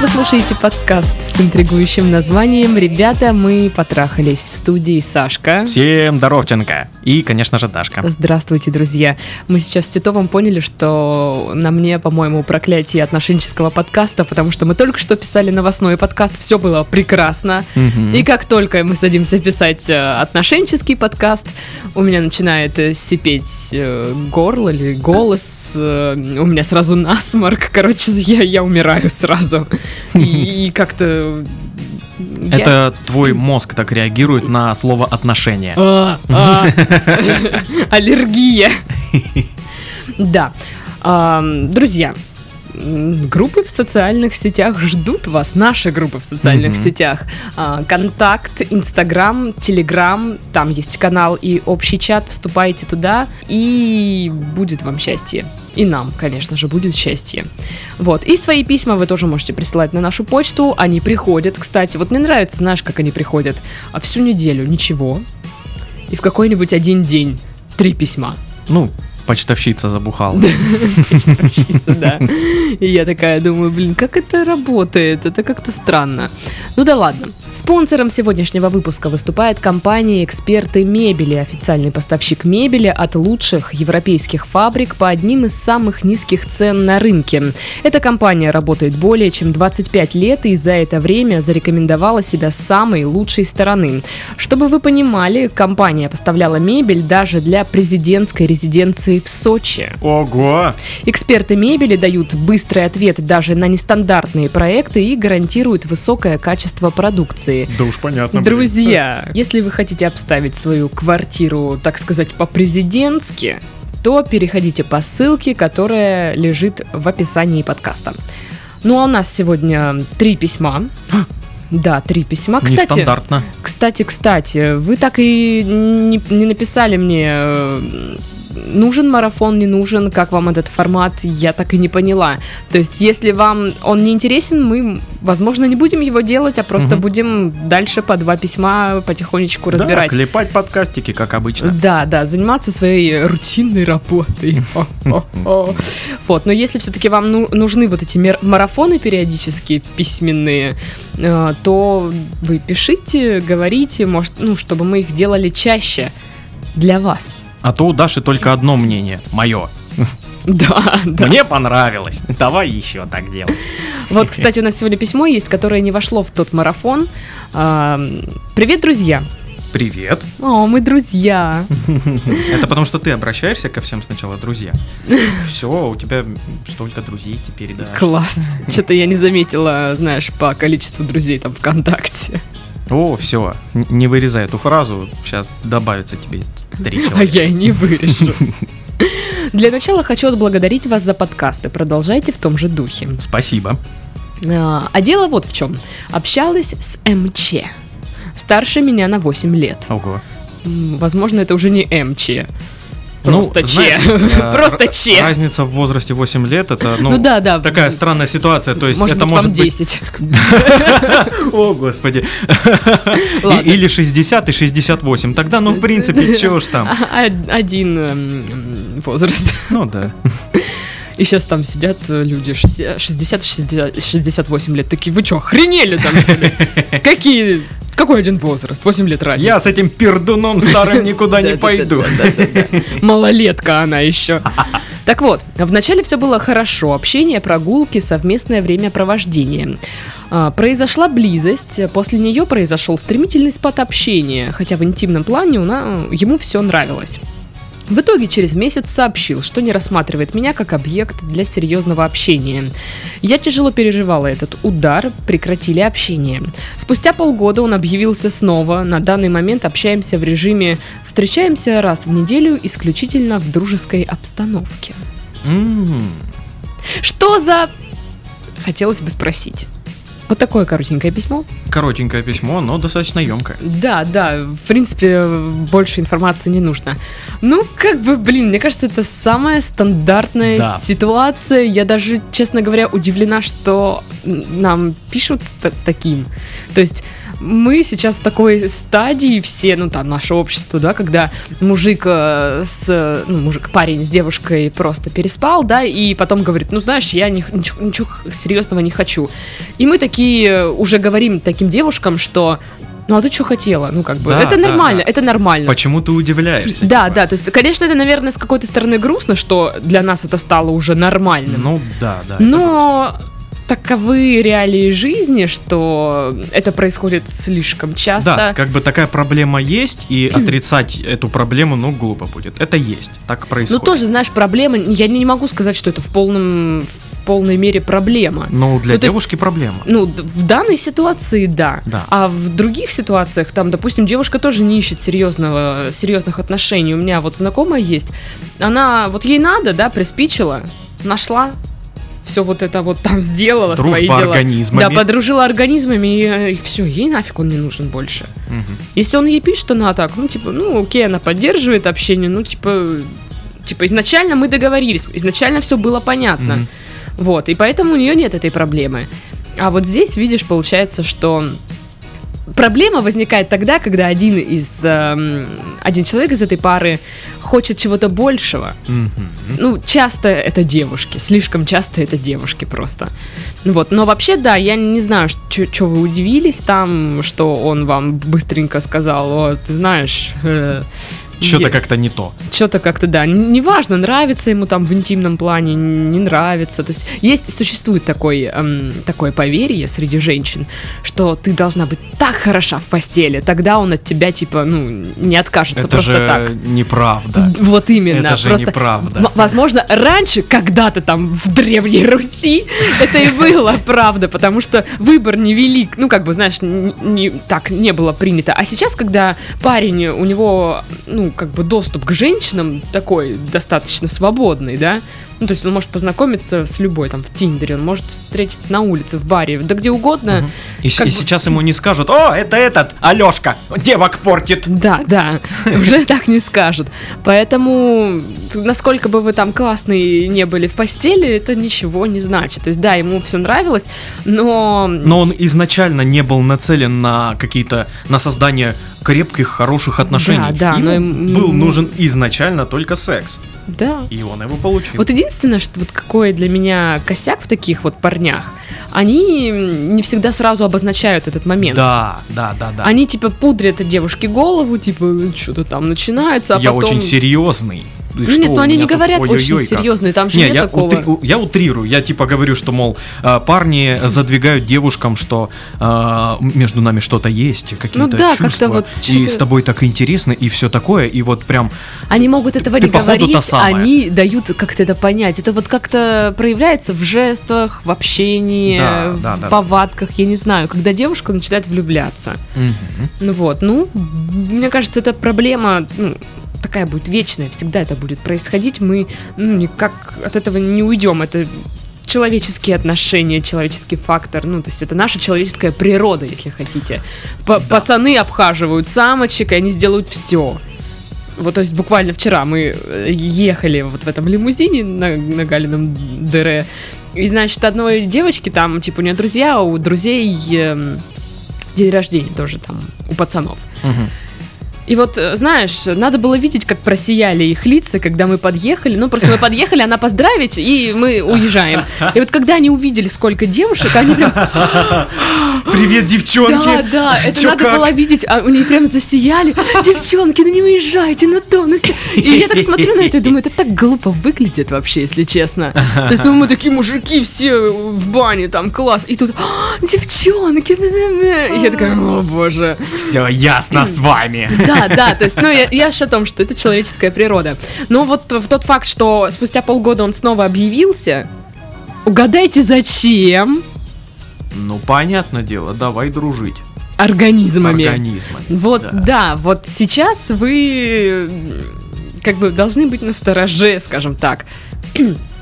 Вы слушаете подкаст с интригующим названием «Ребята, мы потрахались» в студии Сашка. Всем здоровченко. И, конечно же, Дашка. Здравствуйте, друзья. Мы сейчас с Титовым поняли, что на мне, по-моему, проклятие отношенческого подкаста, потому что мы только что писали новостной подкаст, все было прекрасно. Мгм. И как только мы садимся писать э, отношенческий подкаст, у меня начинает э, сипеть э, горло или голос, у меня сразу насморк, короче, я, я умираю сразу. И, и как-то... я- Это твой мозг так реагирует на слово отношения. А, а. Аллергия. Да. Друзья, группы в социальных сетях ждут вас, наши группы в социальных Мгм. сетях. А, Контакт, Инстаграм, Телеграм, там есть канал и общий чат, вступайте туда, и будет вам счастье. И нам, конечно же, будет счастье. Вот. И свои письма вы тоже можете присылать на нашу почту. Они приходят, кстати. Вот мне нравится, знаешь, как они приходят. А всю неделю ничего. И в какой-нибудь один день три письма. Ну, почтовщица забухала. Почтовщица, да. И я такая думаю, блин, как это работает? Это как-то странно. Ну да ладно. Спонсором сегодняшнего выпуска выступает компания «Эксперты мебели», официальный поставщик мебели от лучших европейских фабрик по одним из самых низких цен на рынке. Эта компания работает более чем 25 лет и за это время зарекомендовала себя с самой лучшей стороны. Чтобы вы понимали, компания поставляла мебель даже для президентской резиденции в Сочи. Ого! Эксперты мебели дают быстрый ответ даже на нестандартные проекты и гарантируют высокое качество продукции. Да уж понятно. Друзья, если вы хотите обставить свою квартиру, так сказать, по-президентски, то переходите по ссылке, которая лежит в описании подкаста. Ну а у нас сегодня три письма. Да, три письма. Кстати, Нестандартно. кстати, кстати, вы так и не, не написали мне, э, нужен марафон, не нужен, как вам этот формат, я так и не поняла. То есть, если вам он не интересен, мы, возможно, не будем его делать, а просто Мгм. будем дальше по два письма потихонечку Да, разбирать. клепать подкастики, как обычно. Да, да, заниматься своей рутинной работой. Вот, но если все-таки вам ну- нужны вот эти марафоны периодически письменные, э, то вы пишите, говорите, может, ну, чтобы мы их делали чаще для вас. А то у Даши только одно мнение. Мое. Да, да. Мне понравилось. Давай еще так делать. Вот, кстати, у нас сегодня письмо есть, которое не вошло в тот марафон. А, Привет, друзья. Привет. О, мы друзья. Это потому что ты обращаешься ко всем сначала, друзья. Все, у тебя столько друзей теперь, да. Класс. Что-то я не заметила, знаешь, по количеству друзей там ВКонтакте. О, все. Не вырезай эту фразу. Сейчас добавится тебе три А человека. я и не вырежу. Для начала хочу отблагодарить вас за подкасты. Продолжайте в том же духе. Спасибо. А а дело вот в чем. Общалась с МЧ. Старше меня на 8 лет. Ого. Возможно, это уже не МЧ. Ну, Просто Че. знаешь, э, Просто Че. Разница в возрасте 8 лет, это, ну, Ну да, да. такая странная ситуация. То есть Может это быть, может вам быть... 10. О, господи. Или 60 и 68. Тогда, ну, в принципе, чего ж там. А- а- Один эм, возраст. Ну, да. И сейчас там сидят э, люди 60-68 лет. Такие, вы что, охренели там, что ли? Какие... Какой один возраст? 8 лет разница. Я с этим пердуном старым никуда не пойду. Малолетка она еще. Так вот, вначале все было хорошо. Общение, прогулки, совместное времяпровождение. А, Произошла близость, после нее произошел стремительный спад общения, хотя в интимном плане ему все нравилось. В итоге через месяц сообщил, что не рассматривает меня как объект для серьезного общения. Я тяжело переживала этот удар, прекратили общение. Спустя полгода он объявился снова. На данный момент общаемся в режиме «встречаемся раз в неделю исключительно в дружеской обстановке». М, Что за... Хотелось бы спросить. Вот такое коротенькое письмо. Коротенькое письмо, но достаточно емкое. Да, да, в принципе, больше информации не нужно. Ну, как бы, блин, мне кажется, это самая стандартная Да. ситуация. Я даже, честно говоря, удивлена, что нам пишут с, с таким. То есть, мы сейчас в такой стадии все, ну там наше общество, да, когда мужик э, с, ну мужик, парень с девушкой просто переспал, да, и потом говорит, ну знаешь, я не, ничего, ничего серьезного не хочу. И мы такие уже говорим таким девушкам, что ну а ты что хотела? Ну как бы, Да, это да, нормально, да. это нормально. Почему ты удивляешься? Да, типа? да, то есть, конечно, это, наверное, с какой-то стороны грустно, что для нас это стало уже нормальным. Ну да, да. Но таковы реалии жизни, что это происходит слишком часто. Да, как бы такая проблема есть, и отрицать эту проблему, ну, глупо будет. Это есть, так происходит. тоже, знаешь, проблема, я не могу сказать, что это в полном, в полной мере проблема. Ну, для Ну, то есть- девушки проблема. Ну, в данной ситуации да. Да. А в других ситуациях, там, допустим, девушка тоже не ищет серьезного, серьезных отношений. У меня вот знакомая есть. Она, вот ей надо, да, приспичила, нашла, все вот это вот там сделала, Дружба свои дела. организмами. Да, подружила организмами, и, все, ей нафиг он не нужен больше. Мгм. Если он ей пишет, она так, ну, типа, ну, окей, она поддерживает общение, ну, типа, типа, изначально мы договорились, изначально все было понятно. Мгм. Вот, и поэтому у нее нет этой проблемы. А вот здесь, видишь, получается, что проблема возникает тогда, когда один из эм, один человек из этой пары хочет чего-то большего. Мгм. Ну, часто это девушки, слишком часто это девушки просто. Вот, но вообще, да, я не знаю, что вы удивились там, что он вам быстренько сказал, о, ты знаешь, э, Что-то как-то не то. что-то как-то, да, неважно, нравится ему там в интимном плане, не нравится. То есть есть, существует такой, эм, такое поверье среди женщин, что ты должна быть так хороша в постели, тогда он от тебя, типа, ну, не откажется Это просто же так. неправда. Вот именно. Это же просто, неправда. Возможно, раньше, когда-то там в Древней Руси, это и было правда, потому что выбор невелик. Ну, как бы, знаешь, н- не, так не было принято. А сейчас, когда парень, у него, ну, как бы доступ к женщинам такой достаточно свободный, да, ну, то есть он может познакомиться с любой, там, в Тиндере, он может встретить на улице, в баре, да где угодно. Мгм. И, и бы- сейчас ему не скажут, о, это этот, Алешка, девок портит. Да, да, уже так не скажут. Поэтому, насколько бы вы там классные не были в постели, это ничего не значит. То есть, да, ему все нравилось, но... Но он изначально не был нацелен на какие-то, на создание крепких, хороших отношений. да, Ему но был нужен изначально только секс. Да. И он его получил. Вот единственное, что вот какой для меня косяк в таких вот парнях, они не всегда сразу обозначают этот момент. Да, да, да, да. Они типа пудрят девушке голову, типа что-то там начинается, а Я потом... очень серьезный. Ну что нет, у ну они не говорят очень Ой-ой-ой, как. серьезные, там же Не, нет я, такого. утри- у- я утрирую, я типа говорю, что, мол, э, парни задвигают девушкам, что э, между нами что-то есть, какие-то Ну да, чувства, вот и с тобой так интересно, и все такое, и вот прям, Они могут этого не говорить, они дают как-то это понять. Это вот как-то проявляется в жестах, в общении, Да, в да, да, повадках, я не знаю, когда девушка начинает влюбляться. Ну вот, ну, мне кажется, эта проблема, ну, такая будет вечная, всегда это будет происходить, мы, ну, никак от этого не уйдем, это человеческие отношения, человеческий фактор, ну, то есть это наша человеческая природа, если хотите. П- Пацаны обхаживают самочек, и они сделают все. Вот, то есть буквально вчера мы э, ехали вот в этом лимузине на, на Галином ДР, и, значит, одной девочки там, типа, у нее друзья, а у друзей эм, день рождения тоже там у пацанов. Мгм. И вот, э, знаешь, надо было видеть, как просияли их лица, когда мы подъехали. Ну, просто мы подъехали, она поздравить, и мы уезжаем. И вот когда они увидели, сколько девушек, они прям, Привет, девчонки! да, да, это Чё, надо как? было видеть, а у них прям засияли. Девчонки, ну не уезжайте, ну то, ну все. И я так смотрю на это и думаю, это так глупо выглядит вообще, если честно. То есть, ну мы такие мужики все в бане, там класс. И тут, «А, девчонки, да-да-да». И я такая, о боже. Все ясно с вами. Да, да, то есть, ну, я, я о том, что это человеческая природа. Но вот в тот факт, что спустя полгода он снова объявился, угадайте, зачем? Ну, понятное дело, давай дружить. Организмами. Организмами. Вот, да. да. вот сейчас вы как бы должны быть на стороже, скажем так.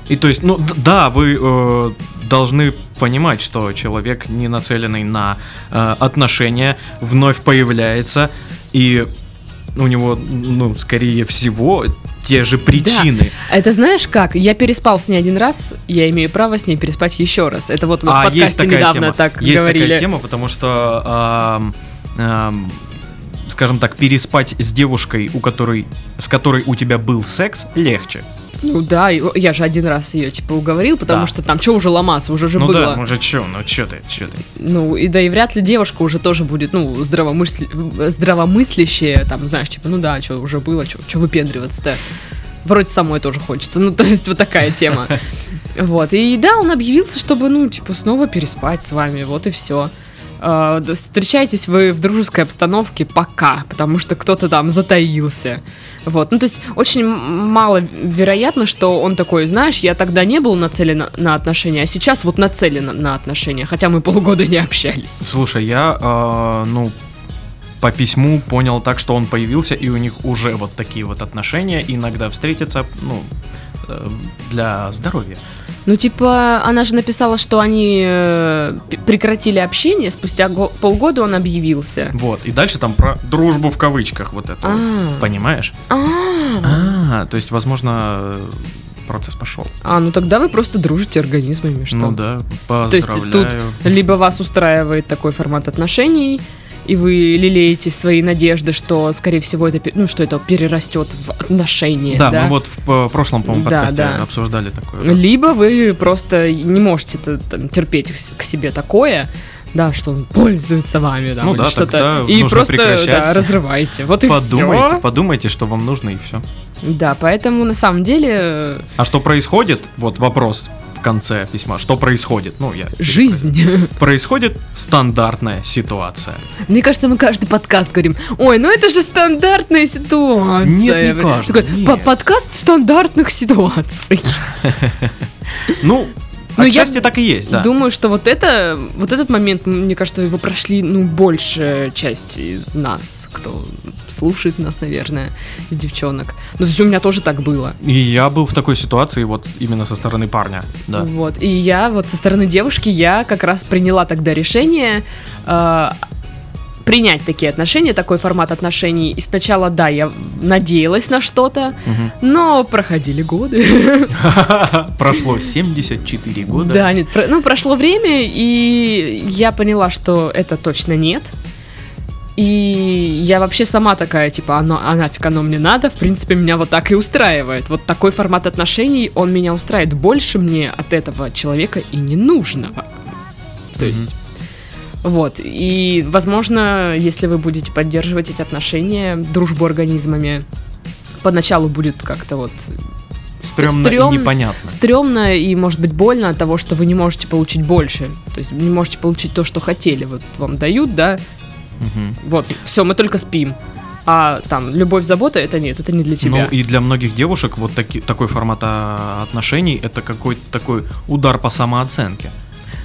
И то есть, ну да, вы э, должны понимать, что человек, не нацеленный на э, отношения, вновь появляется, и у него, ну, скорее всего, те же причины. Это знаешь как? Я переспал с ней один раз, я имею право с ней переспать еще раз. Это вот у нас в А есть подкасте такая недавно тема. так есть говорили. такая тема, потому что, ам, ам, скажем так, переспать с девушкой, у которой, с которой у тебя был секс, легче. Ну да, я же один раз ее типа уговорил, потому Да. что там что уже ломаться, уже же ну было. да, ну же чё, ну чё ты, чё ты. Ну, и да и вряд ли девушка уже тоже будет, ну, здравомысли... здравомыслящая, там, знаешь, типа, ну да, что уже было, что выпендриваться-то. Вроде самой тоже хочется. Ну, то есть вот такая тема. Вот. И да, он объявился, чтобы, ну, типа, снова переспать с вами. Вот и все. Встречаетесь вы в дружеской обстановке пока, потому что кто-то там затаился. Вот. Ну, то есть очень мало вероятно, что он такой, знаешь, я тогда не был нацелен на, отношения, а сейчас вот нацелен на, отношения, хотя мы полгода не общались. Слушай, я, а, ну, по письму понял так, что он появился, и у них уже вот такие вот отношения, иногда встретятся, ну, э, для здоровья. Ну, типа, она же написала, что они э, прекратили общение, спустя го- полгода он объявился. Вот, и дальше там про дружбу в кавычках вот это. А. Понимаешь? А, А, то есть, возможно, процесс пошел. а, ну тогда вы просто дружите организмами, что? Ну да, То есть поздравляю. тут либо вас устраивает такой формат отношений, и вы лелеете свои надежды, что, скорее всего, это, ну, что это перерастет в отношения, Да, да? мы вот в п- прошлом, по-моему, Да, подкасте да. обсуждали такое. Либо вы просто не можете там, терпеть к себе такое, да, что он пользуется вами, да, Ну да, что-то, и просто да, разрываете. Вот и Подумайте, все. подумайте, что вам нужно, и все. Да, поэтому на самом деле э, А что происходит? Вот вопрос в конце письма. Что происходит? Ну, я... жизнь. Происходит стандартная ситуация. Мне кажется, мы каждый подкаст говорим, ой, ну это же стандартная ситуация. Нет, не каждый, Такой, нет. «По- подкаст стандартных ситуаций. Ну, Ну, я отчасти так и есть, да. Думаю, что вот это, вот этот момент, мне кажется, его прошли, ну, большая часть из нас, кто слушает нас, наверное, из девчонок. Ну, то есть у меня тоже так было. И я был в такой ситуации вот именно со стороны парня, да. Вот. И я вот со стороны девушки, я как раз приняла тогда решение э, принять такие отношения, такой формат отношений. И сначала, да, я надеялась на что-то, Мгм. но проходили годы. Прошло 74 года. Да, нет, про- ну, прошло время, и я поняла, что это точно нет. И я вообще сама такая, типа, оно, а нафиг оно мне надо, в принципе, меня вот так и устраивает. Вот такой формат отношений, он меня устраивает. Больше мне от этого человека и не нужно. То Мгм. есть, вот. И, возможно, если вы будете поддерживать эти отношения, дружбу организмами, поначалу будет как-то вот Стрёмно стрём- и непонятно. стрёмно и может быть больно от того, что вы не можете получить больше. То есть не можете получить то, что хотели. Вот вам дают, да, Мгм. вот, все, мы только спим. А там любовь, забота, это нет, это не для тебя. Ну и для многих девушек вот таки, такой формат а, отношений это какой-то такой удар по самооценке.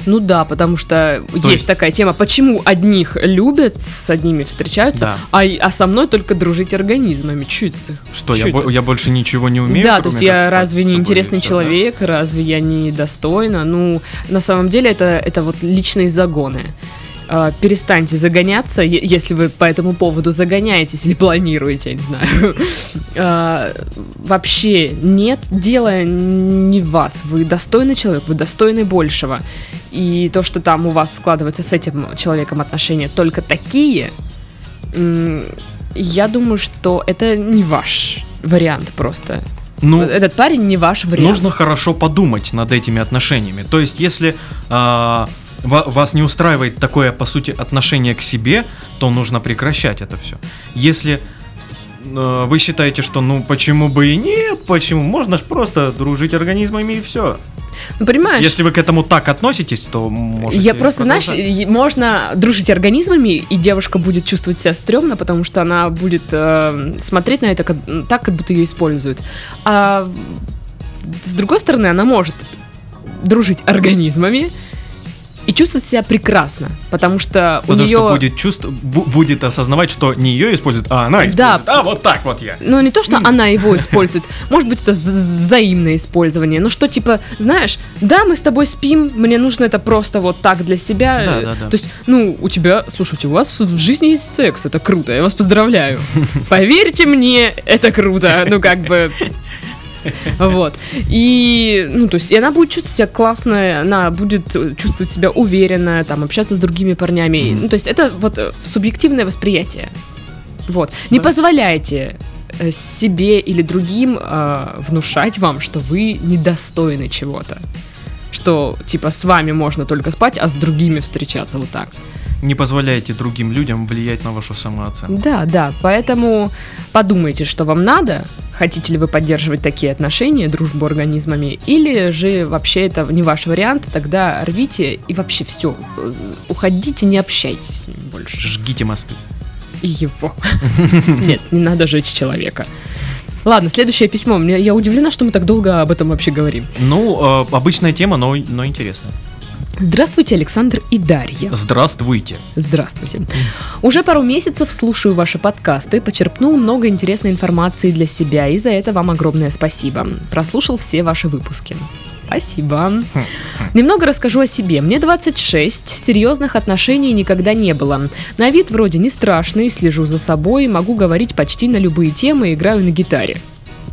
Ну да, потому что есть, есть- такая тема, почему одних любят, с одними встречаются, Да. а, а со мной только дружить организмами. Это? Что, Чё я, бо- я больше ничего не умею? да, то есть я разве не интересный да? человек, разве я не достойна? Ну, на самом деле это, это вот личные загоны. А, Перестаньте загоняться, если вы по этому поводу загоняетесь или планируете, я не знаю. А, Вообще нет, дело не в вас. Вы достойный человек, вы достойны большего. И то, что там у вас складывается с этим человеком отношения только такие, м, я думаю, что это не ваш вариант просто. Ну, Этот парень не ваш вариант. нужно хорошо подумать над этими отношениями. То есть, если ва- вас не устраивает такое, по сути, отношение к себе, то нужно прекращать это все. Если э, вы считаете, что ну почему бы и нет, почему можно ж просто дружить организмами и все. Ну, понимаешь, Если вы к этому так относитесь, то можете я просто, знаешь, продолжать. и- можно дружить организмами, и девушка будет чувствовать себя стрёмно, потому что она будет э, смотреть на это как- так, как будто ее используют. А с другой стороны, она может дружить организмами и чувствовать себя прекрасно, потому что Потому у нее... что будет чувств, бу- будет осознавать, что не ее используют, а она использует. А вот так вот я. Ну, не то, что она его использует. Может быть, это взаимное использование. Ну, что, типа, знаешь, да, мы с тобой спим, мне нужно это просто вот так для себя. Да, да, да. То есть, ну, у тебя, слушайте, у вас в жизни есть секс, это круто, я вас поздравляю. Поверьте мне, это круто. Ну, как бы... Вот. И, ну, то есть, и она будет чувствовать себя классно, она будет чувствовать себя уверенно, там, общаться с другими парнями. Ну, то есть, это вот э, субъективное восприятие. Вот. Не Да. позволяйте э, себе или другим э, внушать вам, что вы недостойны чего-то. Что, типа, с вами можно только спать, а с другими встречаться вот так. Не позволяйте другим людям влиять на вашу самооценку. Да, да, поэтому подумайте, что вам надо, хотите ли вы поддерживать такие отношения, дружбу организмами, или же вообще это не ваш вариант, тогда рвите и вообще все, уходите, не общайтесь с ним больше. Жгите мосты. И его. Нет, не надо жечь человека. Ладно, следующее письмо. Мне, я удивлена, что мы так долго об этом вообще говорим. Ну, э, обычная тема, но, но интересная. Здравствуйте, Александр и Дарья. Здравствуйте. Здравствуйте. Уже пару месяцев слушаю ваши подкасты, почерпнул много интересной информации для себя, и за это вам огромное спасибо. Прослушал все ваши выпуски. Спасибо. Немного расскажу о себе. Мне 26, серьезных отношений никогда не было. На вид вроде не страшный, слежу за собой, могу говорить почти на любые темы, играю на гитаре.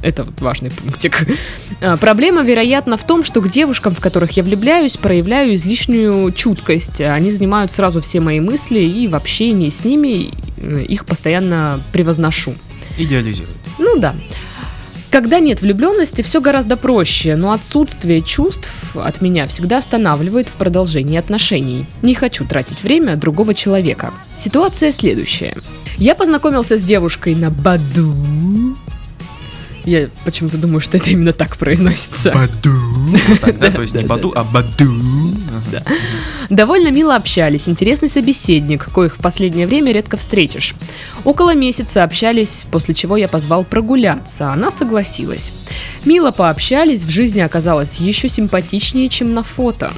Это вот важный пунктик. А, Проблема, вероятно, в том, что к девушкам, в которых я влюбляюсь, проявляю излишнюю чуткость. Они занимают сразу все мои мысли, и в общении с ними э, их постоянно превозношу. Идеализирует. Ну да. Когда нет влюбленности, все гораздо проще, но отсутствие чувств от меня всегда останавливает в продолжении отношений. Не хочу тратить время другого человека. Ситуация следующая. Я познакомился с девушкой на Баду. Я почему-то думаю, что это именно так произносится. Баду. Вот так, да? То есть не Баду, а Баду. Да. Довольно мило общались, интересный собеседник, коих в последнее время редко встретишь. Около месяца общались, после чего я позвал прогуляться, она согласилась. Мило пообщались, в жизни оказалось еще симпатичнее, чем на фото.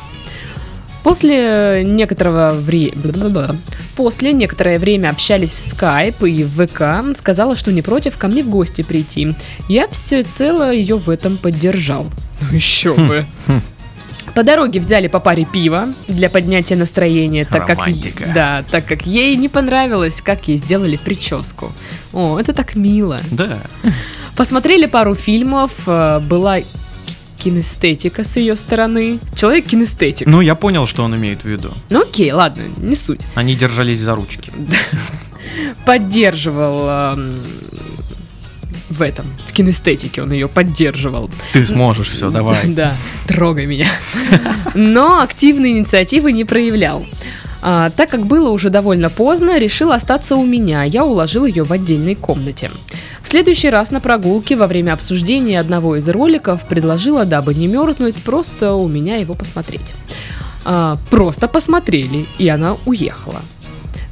После некоторого времени... После некоторое время общались в скайп и в ВК, сказала, что не против ко мне в гости прийти. Я всецело ее в этом поддержал. Ну еще бы. По дороге взяли по паре пива для поднятия настроения, так как, Романтика. да, так как ей не понравилось, как ей сделали прическу. О, это так мило. Да. Посмотрели пару фильмов, э, была кинестетика с ее стороны. Человек кинестетик. Ну, я понял, что он имеет в виду. Ну окей, ладно, не суть. Они держались за ручки. Поддерживал эм, в этом, в кинестетике он ее поддерживал. Ты сможешь все, давай. Да, трогай меня. Но активной инициативы не проявлял. А, так как было уже довольно поздно, решил остаться у меня. Я уложил ее в отдельной комнате. Следующий раз на прогулке во время обсуждения одного из роликов предложила, дабы не мерзнуть, просто у меня его посмотреть. А, просто посмотрели, и она уехала.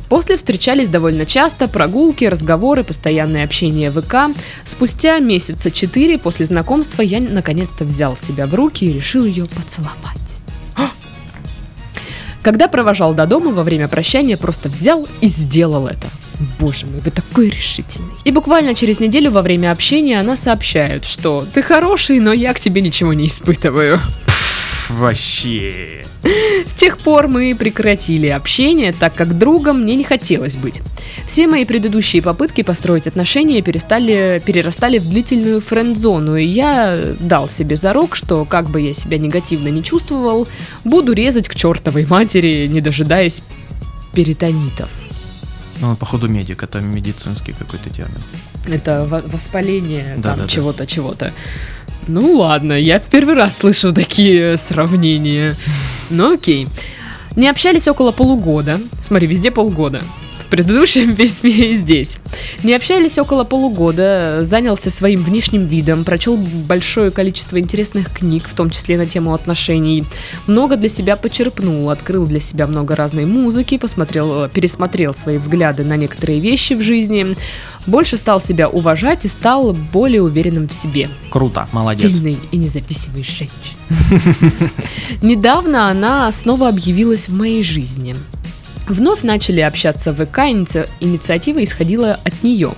После встречались довольно часто, прогулки, разговоры, постоянное общение в ВК. Спустя месяца четыре после знакомства я наконец-то взял себя в руки и решил ее поцеловать. Когда провожал до дома во время прощания, просто взял и сделал это. Боже мой, вы такой решительный. И буквально через неделю во время общения она сообщает, что ты хороший, но я к тебе ничего не испытываю. Пф, Вообще. С тех пор мы прекратили общение, так как другом мне не хотелось быть. Все мои предыдущие попытки построить отношения перестали, перерастали в длительную френд-зону, и я дал себе зарок, что как бы я себя негативно не чувствовал, буду резать к чертовой матери, не дожидаясь перитонитов. Ну, походу, медик, это медицинский какой-то термин. Это во- воспаление Да, там да, да. чего-то, чего-то. Ну ладно, я в первый раз слышу такие сравнения. Ну окей. Не общались около полугода. Смотри, везде полгода. В предыдущем письме и здесь. Не общались около полугода, занялся своим внешним видом, прочел большое количество интересных книг, в том числе на тему отношений. Много для себя почерпнул, открыл для себя много разной музыки, посмотрел, пересмотрел свои взгляды на некоторые вещи в жизни, больше стал себя уважать и стал более уверенным в себе. Круто, молодец. Сильной и независимой женщиной. Недавно она снова объявилась в моей жизни. Вновь начали общаться в ВК, инициатива исходила от нее.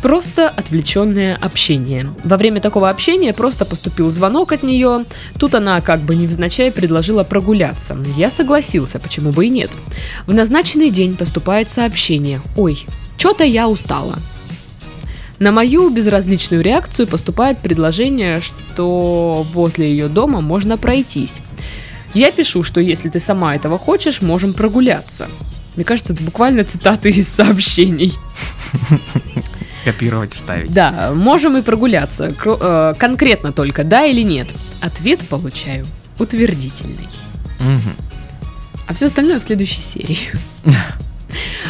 Просто отвлеченное общение. Во время такого общения просто поступил звонок от нее. Тут она как бы невзначай предложила прогуляться. Я согласился, почему бы и нет. В назначенный день поступает сообщение. Ой, что-то я устала. На мою безразличную реакцию поступает предложение, что возле ее дома можно пройтись. Я пишу, что если ты сама этого хочешь, можем прогуляться. Мне кажется, это буквально цитаты из сообщений. Копировать, вставить. Да, можем и прогуляться. Э, конкретно только, да или нет. Ответ получаю утвердительный. Мгм. А все остальное в следующей серии.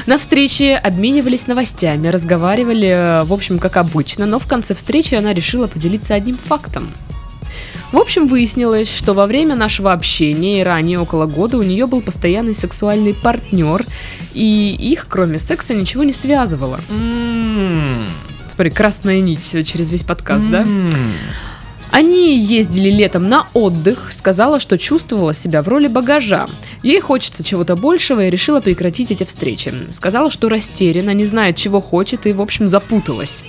На встрече обменивались новостями, разговаривали, э, в общем, как обычно, но в конце встречи она решила поделиться одним фактом. В общем, выяснилось, что во время нашего общения и ранее около года у нее был постоянный сексуальный партнер, и их, кроме секса, ничего не связывало. М. Смотри, красная нить через весь подкаст, да? Они ездили летом на отдых, сказала, что чувствовала себя в роли багажа. Ей хочется чего-то большего и решила прекратить эти встречи. Сказала, что растеряна, не знает, чего хочет и, в общем, запуталась.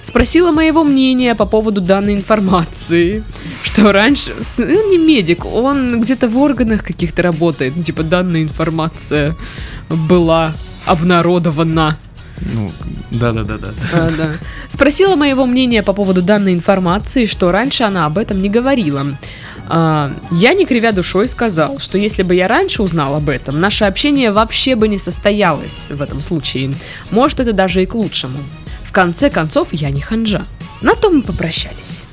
Спросила моего мнения по поводу данной информации. Что раньше... Он не медик, он где-то в органах каких-то работает. Ну, типа, данная информация была обнародована. Ну, да-да-да-да. А, да. Спросила моего мнения по поводу данной информации, что раньше она об этом не говорила. А, я, не кривя душой, сказал, что если бы я раньше узнал об этом, наше общение вообще бы не состоялось в этом случае. Может, это даже и к лучшему. В конце концов, я не ханжа. На том мы попрощались.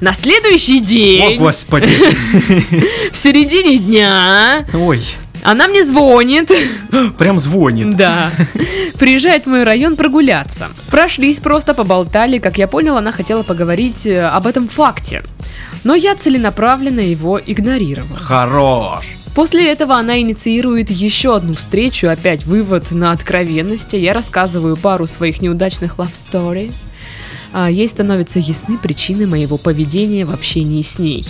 На следующий О, день, господи. в середине дня, Ой, она мне звонит. прям звонит. Да. Приезжает в мой район прогуляться. Прошлись просто, поболтали. Как я понял, она хотела поговорить э, об этом факте. Но я целенаправленно его игнорировал. Хорош. После этого она инициирует еще одну встречу, опять вывод на откровенности. Я рассказываю пару своих неудачных love story. А ей становятся ясны причины моего поведения в общении с ней.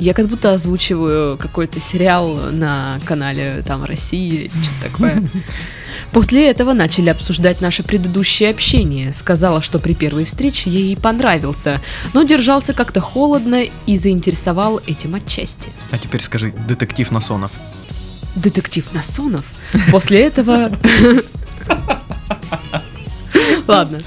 Я как будто озвучиваю какой-то сериал на канале там России, что-то такое. После этого начали обсуждать наше предыдущее общение. Сказала, что при первой встрече ей понравился, но держался как-то холодно и заинтересовал этим отчасти. А теперь скажи, детектив Насонов. Детектив Насонов. После этого... Ладно.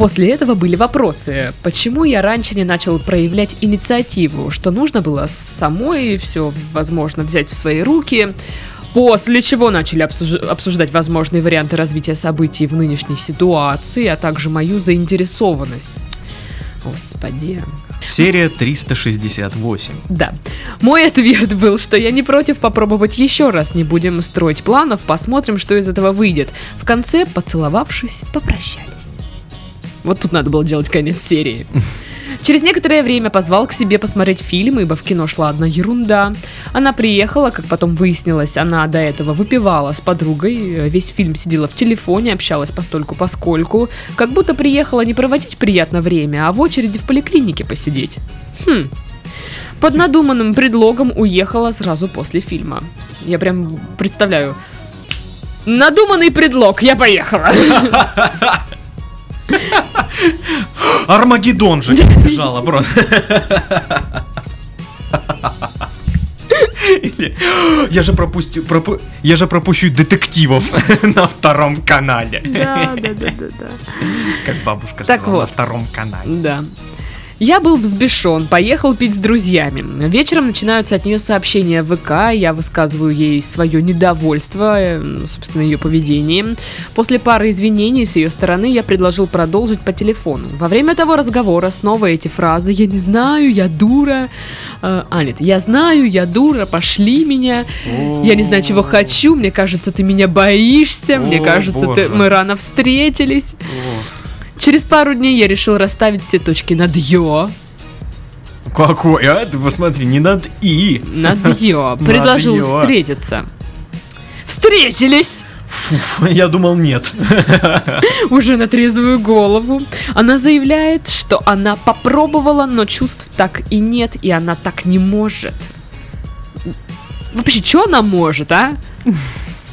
После этого были вопросы. Почему я раньше не начал проявлять инициативу? Что нужно было самой все, возможно, взять в свои руки? После чего начали обсуж- обсуждать возможные варианты развития событий в нынешней ситуации, а также мою заинтересованность. Господи. Серия 368. Да. Мой ответ был, что я не против попробовать еще раз. Не будем строить планов, посмотрим, что из этого выйдет. В конце, поцеловавшись, попрощались. Вот тут надо было делать конец серии. Через некоторое время позвал к себе посмотреть фильм, ибо в кино шла одна ерунда. Она приехала, как потом выяснилось, она до этого выпивала с подругой, весь фильм сидела в телефоне, общалась постольку поскольку, как будто приехала не проводить приятное время, а в очереди в поликлинике посидеть. Хм, под надуманным предлогом уехала сразу после фильма. Я прям представляю. Надуманный предлог, я поехала. Армагеддон же бежала просто. Или, Я же пропустил, пропу- я же пропущу детективов на втором канале. Да, да, да, да, да. Как бабушка Так сказала, на вот. втором канале. Да. Я был взбешен, поехал пить с друзьями. Вечером начинаются от нее сообщения в ВК, я высказываю ей свое недовольство, э, ну, собственно, ее поведением. После пары извинений с ее стороны я предложил продолжить по телефону. Во время того разговора снова эти фразы «я не знаю, я дура», э, а нет, «я знаю, я дура, пошли меня», «я не знаю, чего хочу, мне кажется, ты меня боишься», «мне кажется, ты, мы рано встретились». Через пару дней я решил расставить все точки над «ё», Какой? А, ты посмотри, не над «и». над «ё», предложил «ё». встретиться. Встретились! Фу, я думал, нет. Уже на трезвую голову. Она заявляет, что она попробовала, но чувств так и нет, и она так не может. Вообще, что она может, а?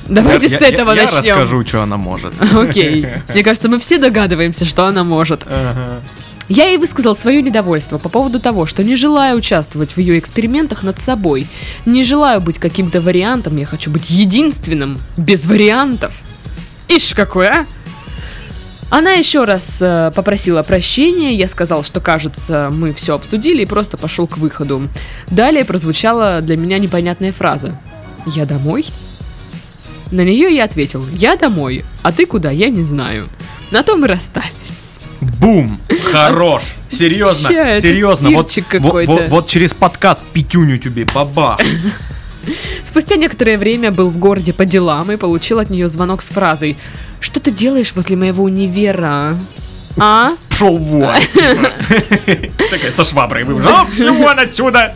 Давайте Я- с этого я, начнем. Я расскажу, что она может. Окей. Мне кажется, мы все догадываемся, что она может. Ага. Я ей высказал свое недовольство по поводу того, что не желаю участвовать в ее экспериментах над собой. Не желаю быть каким-то вариантом, я хочу быть единственным, без вариантов. Ишь какой, а? Она еще раз э, попросила прощения, я сказал, что, кажется, мы все обсудили и просто пошел к выходу. Далее прозвучала для меня непонятная фраза. «Я домой?» На нее я ответил «Я домой, а ты куда, я не знаю». На том и расстались. Бум! Хорош! Серьезно, Ща, серьезно. Вот, вот- вот через подкаст пятюню тебе, баба. Спустя некоторое время был в городе по делам и получил от нее звонок с фразой «Что ты делаешь возле моего универа?» А? Пшел вон! Такая со шваброй выбежал. «А, Пшел вон отсюда!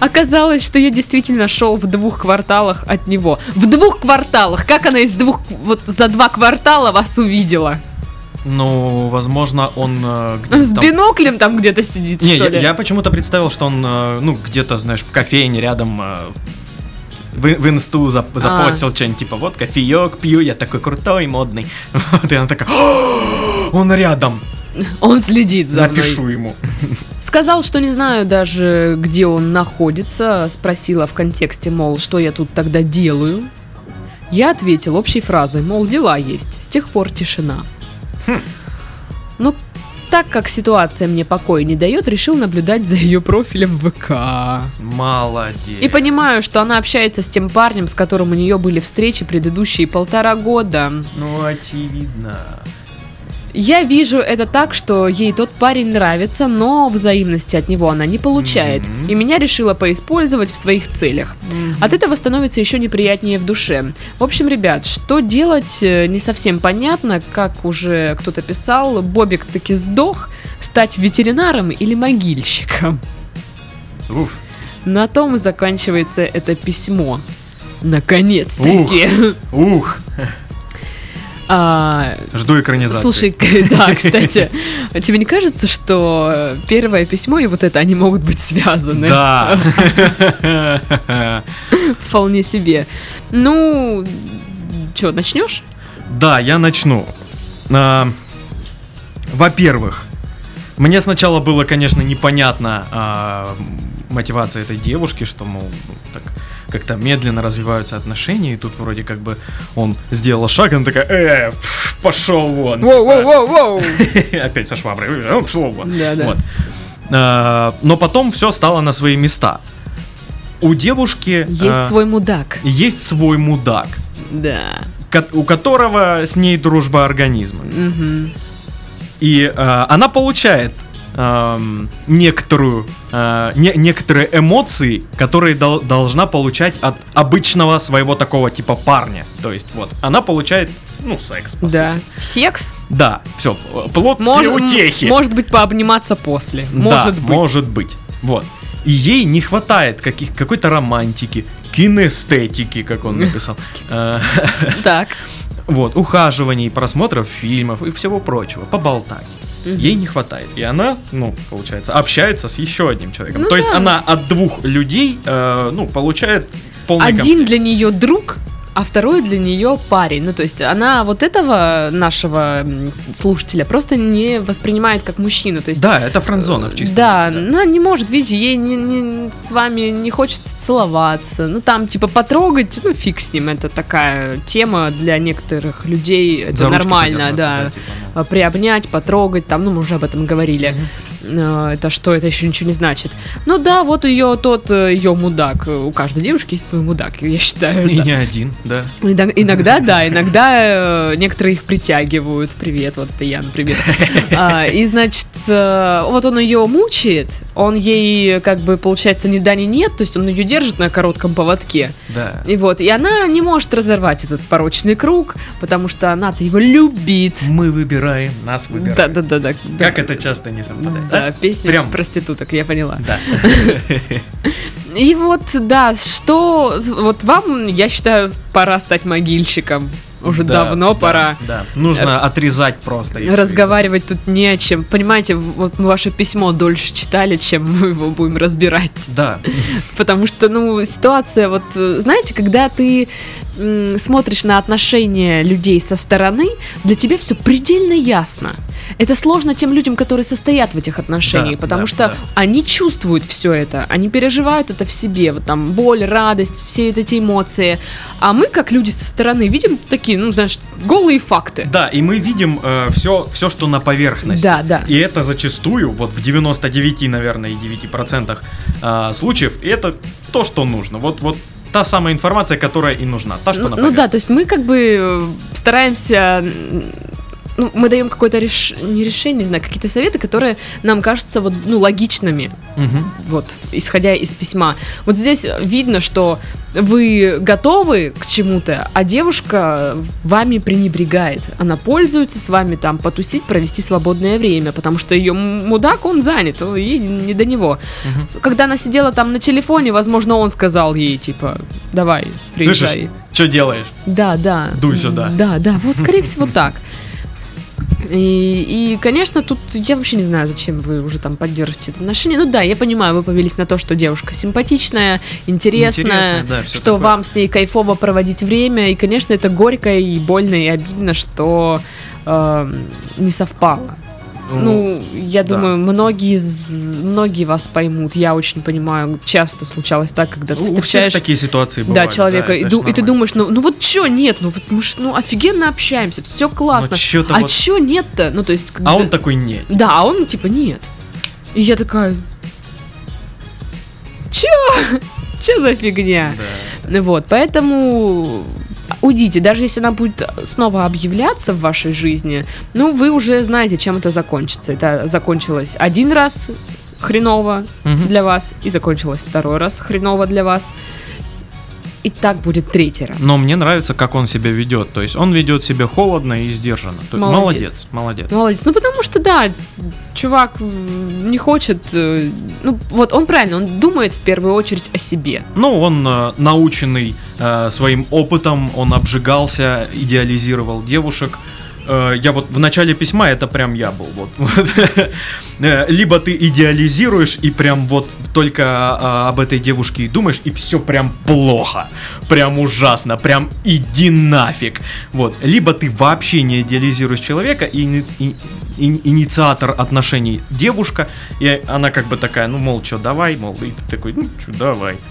Оказалось, что я действительно шел в двух кварталах от него. В двух кварталах! Как она из двух... Вот за два квартала вас увидела? Ну, возможно, он э, где-то С там- биноклем там где-то сидит, Не, что я, ли? я почему-то представил, что он, э, ну, где-то, знаешь, в кофейне рядом э, в, в инсту зап- запостил что-нибудь, типа, вот, кофеек пью, я такой крутой, модный. Вот, и она такая, «О, он рядом, Он следит за мной. напишу ему. Сказал, что не знаю даже, где он находится. Спросила в контексте, мол, что я тут тогда делаю. Я ответил общей фразой, мол, дела есть. С тех пор тишина. Ну, так как ситуация мне покоя не дает, решил наблюдать за ее профилем в ВК. Молодец. И понимаю, что она общается с тем парнем, с которым у нее были встречи предыдущие полтора года. Ну, очевидно. Я вижу это так, что ей тот парень нравится, но взаимности от него она не получает. Мгм. И меня решила поиспользовать в своих целях. От этого становится еще неприятнее в душе. В общем, ребят, что делать э, не совсем понятно, как уже кто-то писал, Бобик таки сдох, стать ветеринаром или могильщиком. Уф. На том и заканчивается это письмо. Наконец-таки. Ух. А, Жду экранизации. Слушай, да, кстати, тебе не кажется, что первое письмо и вот это, они могут быть связаны? Да. Вполне себе. Ну, что, начнешь? Да, я начну. А, Во-первых, мне сначала было, конечно, непонятно а, мотивация этой девушки, что, мол, ну, так как-то медленно развиваются отношения, и тут вроде как бы он сделал шаг, и она такая, э, пф, пошел вон. типа. Воу-воу-воу-воу! Опять со шваброй выбежал, «Ну, пошел вон. Да-да. Вот. А, Но потом все стало на свои места. У девушки Есть а, свой мудак. есть свой мудак, Да. ко- у которого с ней дружба организма. Мгм. И э, она получает эм, некоторую, э, не- некоторые эмоции, которые дол- должна получать от обычного своего такого типа парня. То есть вот, она получает, ну, секс, по Да. сути. Секс? Да, все, плотские Может, утехи. может быть, пообниматься после. Да, Может быть. может быть. Вот. И ей не хватает каких, какой-то романтики, кинестетики, как он написал. Э, Так. Вот, ухаживаний, просмотров фильмов и всего прочего, поболтать. Мгм. Ей не хватает. И она, ну, получается, общается с еще одним человеком. Ну То есть да. она от двух людей, э, ну, получает полный Один комплект. для нее друг, а второй для нее парень. Ну, то есть она вот этого нашего слушателя просто не воспринимает как мужчину. То есть Да, это френдзона в чистом Да, виде, ну не может, видите, ей не, не- с вами не хочется целоваться. Ну там типа потрогать, ну фиг с ним, это такая тема для некоторых людей, это За нормально, да. типа, ну. А, Приобнять, потрогать, там, ну мы уже об этом говорили. э, это что, это еще ничего не значит. Ну да, вот ее тот, э, ее мудак. У каждой девушки есть свой мудак, я считаю. И это. не один, да. Иног- Иногда, да, иногда э, некоторые их притягивают. Привет, вот это я, например. А, И, значит, э, вот он ее мучает, он ей, как бы, получается, ни да, ни нет, то есть он ее держит на коротком поводке. Да. И вот, и она не может разорвать этот порочный круг, потому что она-то его любит. Мы выбираем, нас выбираем. Да, да, да, да. да. Как это часто не совпадает, Да, да? песня Прям. проституток, я поняла. Да. И вот, да, что, вот вам, я считаю, пора стать могильщиком. Уже Да, давно да, пора. Да. Нужно отрезать просто. Разговаривать тут не о чем. Понимаете, вот мы ваше письмо дольше читали, чем мы его будем разбирать. Да. Потому что, ну, ситуация, вот, э, знаете, когда ты смотришь на отношения людей со стороны, для тебя все предельно ясно. Это сложно тем людям, которые состоят в этих отношениях, Да, потому да, что да. они чувствуют все это, они переживают это в себе, вот там боль, радость, все эти эмоции. А мы, как люди со стороны, видим такие, ну, знаешь, голые факты. Да, и мы видим все, все, что на поверхности. Да, да. И это зачастую, вот в 99, наверное, и 9% э, случаев, это то, что нужно. Вот, вот та самая информация, которая и нужна. Та, что Ну, ну да, то есть мы как бы э, стараемся, ну, мы даем какое-то реш... не решение, не знаю, какие-то советы, которые нам кажутся вот, ну, логичными, Мгм. вот, исходя из письма. Вот здесь видно, что вы готовы к чему-то, а девушка вами пренебрегает. Она пользуется с вами там потусить, провести свободное время, потому что ее мудак, он занят, ей не до него. Когда она сидела там на телефоне, возможно, он сказал ей, типа, давай, приезжай. Слышишь, что делаешь? Да, да. Дуй сюда. Да, да, вот скорее всего так. И, и, конечно, тут я вообще не знаю, зачем вы уже там поддерживаете это отношение. Ну да, я понимаю, вы повелись на то, что девушка симпатичная, интересная, Интересная, да, что такое. вам с ней кайфово проводить время. И, конечно, это горько и больно и обидно, что эм, не совпало. Ну, я да. думаю, многие, многие вас поймут. Я очень понимаю, часто случалось так, когда ты Ну, у всех встречаешь такие ситуации да, бывают. человека, и, это ду- и ты думаешь, ну, ну вот чё нет, ну вот мы ж, ну офигенно общаемся, все классно. Ну, чё-то а вот- чё нет-то? Ну то есть, А он такой нет. да, а он типа нет. И я такая, чё? Чё за фигня? Да. Ну Вот, поэтому уйдите, даже если она будет снова объявляться в вашей жизни, ну вы уже знаете, чем это закончится. Это закончилось один раз хреново Мгм. для вас, и закончилось второй раз хреново для вас. И так будет третий раз. Но мне нравится, как он себя ведет. То есть он ведет себя холодно и сдержанно. Молодец. молодец, молодец. Молодец. Ну, потому что, да, чувак не хочет... э, Ну, вот он правильно, он думает в первую очередь о себе. Ну, он э, наученный э, своим опытом, он обжигался, идеализировал девушек. Э, я вот в начале письма это прям я был. Вот, вот. Э, Либо ты идеализируешь и прям вот только а, об этой девушке и думаешь, и все прям плохо, прям ужасно, прям иди нафиг. Вот. Либо ты вообще не идеализируешь человека и, и- и- инициатор отношений девушка, и она как бы такая, ну, мол, что, давай, мол, и ты такой, ну, что, давай.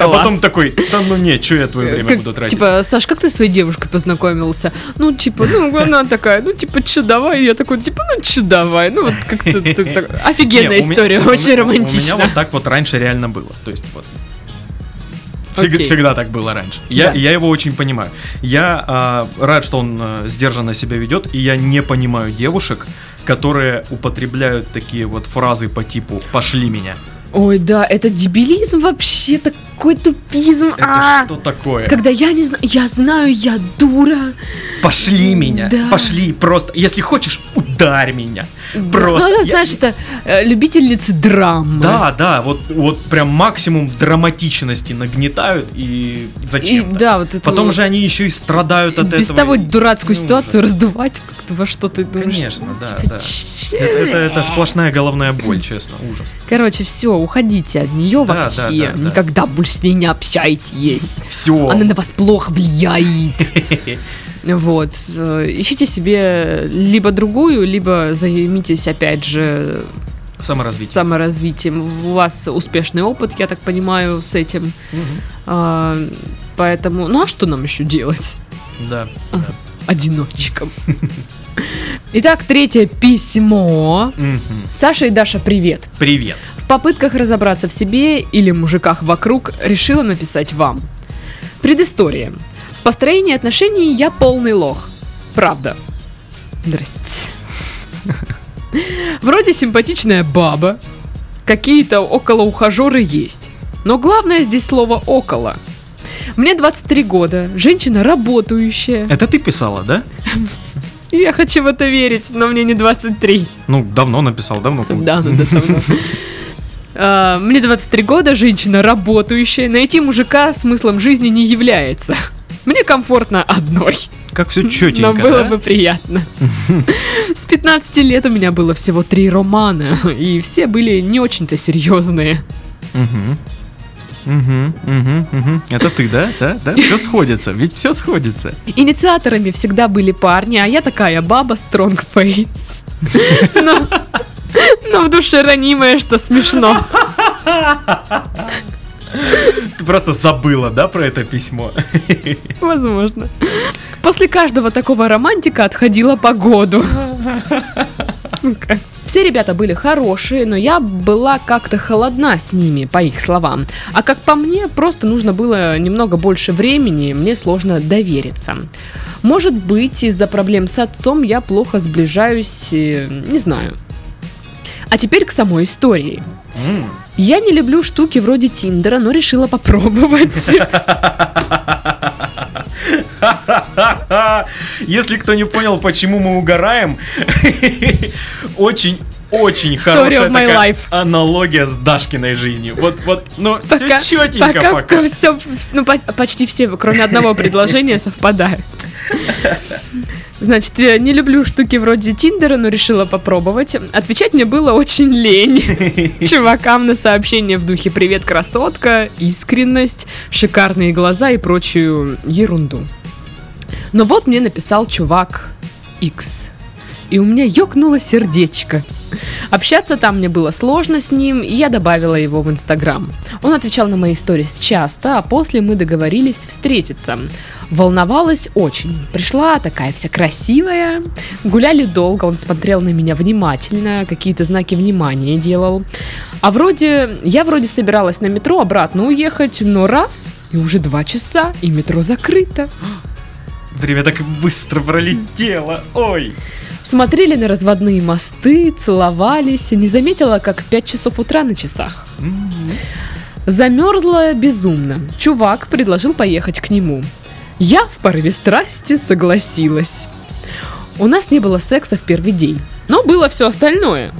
А потом такой, да ну не, что я твое время Как- буду тратить? Типа, Саш, как ты с своей девушкой познакомился? Ну, типа, ну, она такая, ну, типа, чё, давай? Я такой, типа, ну, чё, давай? Ну, вот как-то офигенная история, очень У меня вот так вот раньше реально было. То есть вот. Всег- Окей. Всегда так было раньше. Я, Да. я его очень понимаю. Я а, рад, что он а, сдержанно себя ведет, и я не понимаю девушек, которые употребляют такие вот фразы по типу «пошли меня». Ой, да, это дебилизм вообще, такой тупизм. Это а. что такое? Когда я не знаю, я знаю, я дура. Пошли меня, Да. пошли, просто, если хочешь, ударь меня. Просто. Ну, это, Я- знаешь, это э, любительницы драмы. Да, да, вот, вот прям максимум драматичности нагнетают и И, зачем? да, вот это Потом вот же они еще и страдают от без этого. того дурацкую Ну, ситуацию ужас. раздувать как-то во что ты думаешь. Конечно, да, типа, да. Это, это, это сплошная головная боль, честно, ужас. Короче, все, уходите от нее Да, вообще. да, да. Никогда больше с ней не общайтесь. Все. Она на вас плохо влияет. Вот. Э, Ищите себе либо другую, либо займитесь, опять же, Саморазвитие. саморазвитием. У вас успешный опыт, я так понимаю, с этим. Мгм. А, поэтому, ну а что нам еще делать? Да. одиночкам. Итак, третье письмо. Саша и Даша, привет. Привет. В попытках разобраться в себе или мужиках вокруг решила написать вам. Предыстория. В построении отношений я полный лох. Правда. Здрасте. Вроде симпатичная баба. Какие-то около ухажеры есть. Но главное здесь слово около. Мне 23 года, женщина работающая. Это ты писала, да? Я хочу в это верить, но мне не 23. Ну, давно написал, давно. Да, да, да, давно. А, Мне 23 года, женщина работающая. Найти мужика смыслом жизни не является. Мне комфортно одной. Как все четенько, Но было да? бы приятно. С 15 лет у меня было всего три романа, и все были не очень-то серьезные. Мгм, мгм, мгм. Это ты, да? Да, да? Все сходится, ведь все сходится. Инициаторами всегда были парни, а я такая баба strong face. Но, но в душе ранимая, что смешно. Ты просто забыла, да, про это письмо? Возможно. После каждого такого романтика отходила погоду. Сука. Все ребята были хорошие, но я была как-то холодна с ними, по их словам. А как по мне, просто нужно было немного больше времени, мне сложно довериться. Может быть, из-за проблем с отцом я плохо сближаюсь, э, не знаю. А теперь к самой истории. Я не люблю штуки вроде Тиндера, но решила попробовать. Если кто не понял, почему мы угораем, очень очень Story хорошая такая life. аналогия с Дашкиной жизнью. Вот, вот, ну, Пока- все четенько пока. все, ну, по- почти все, кроме одного предложения, совпадают. Значит, я не люблю штуки вроде Тиндера, но решила попробовать. Отвечать мне было очень лень. Чувакам на сообщения в духе «Привет, красотка», «Искренность», «Шикарные глаза» и прочую ерунду. Но вот мне написал чувак X. И у меня ёкнуло сердечко. Общаться там мне было сложно с ним, и я добавила его в Инстаграм. Он отвечал на мои сторис часто, а после мы договорились встретиться. Волновалась очень. Пришла такая вся красивая. Гуляли долго, он смотрел на меня внимательно, какие-то знаки внимания делал. А вроде, я вроде собиралась на метро обратно уехать, но раз, и уже два часа, и метро закрыто. Время так быстро пролетело. Ой. Смотрели на разводные мосты, целовались, не заметила, как 5 часов утра на часах. Замерзла безумно. Чувак предложил поехать к нему. Я в порыве страсти согласилась. У нас не было секса в первый день, но было все остальное.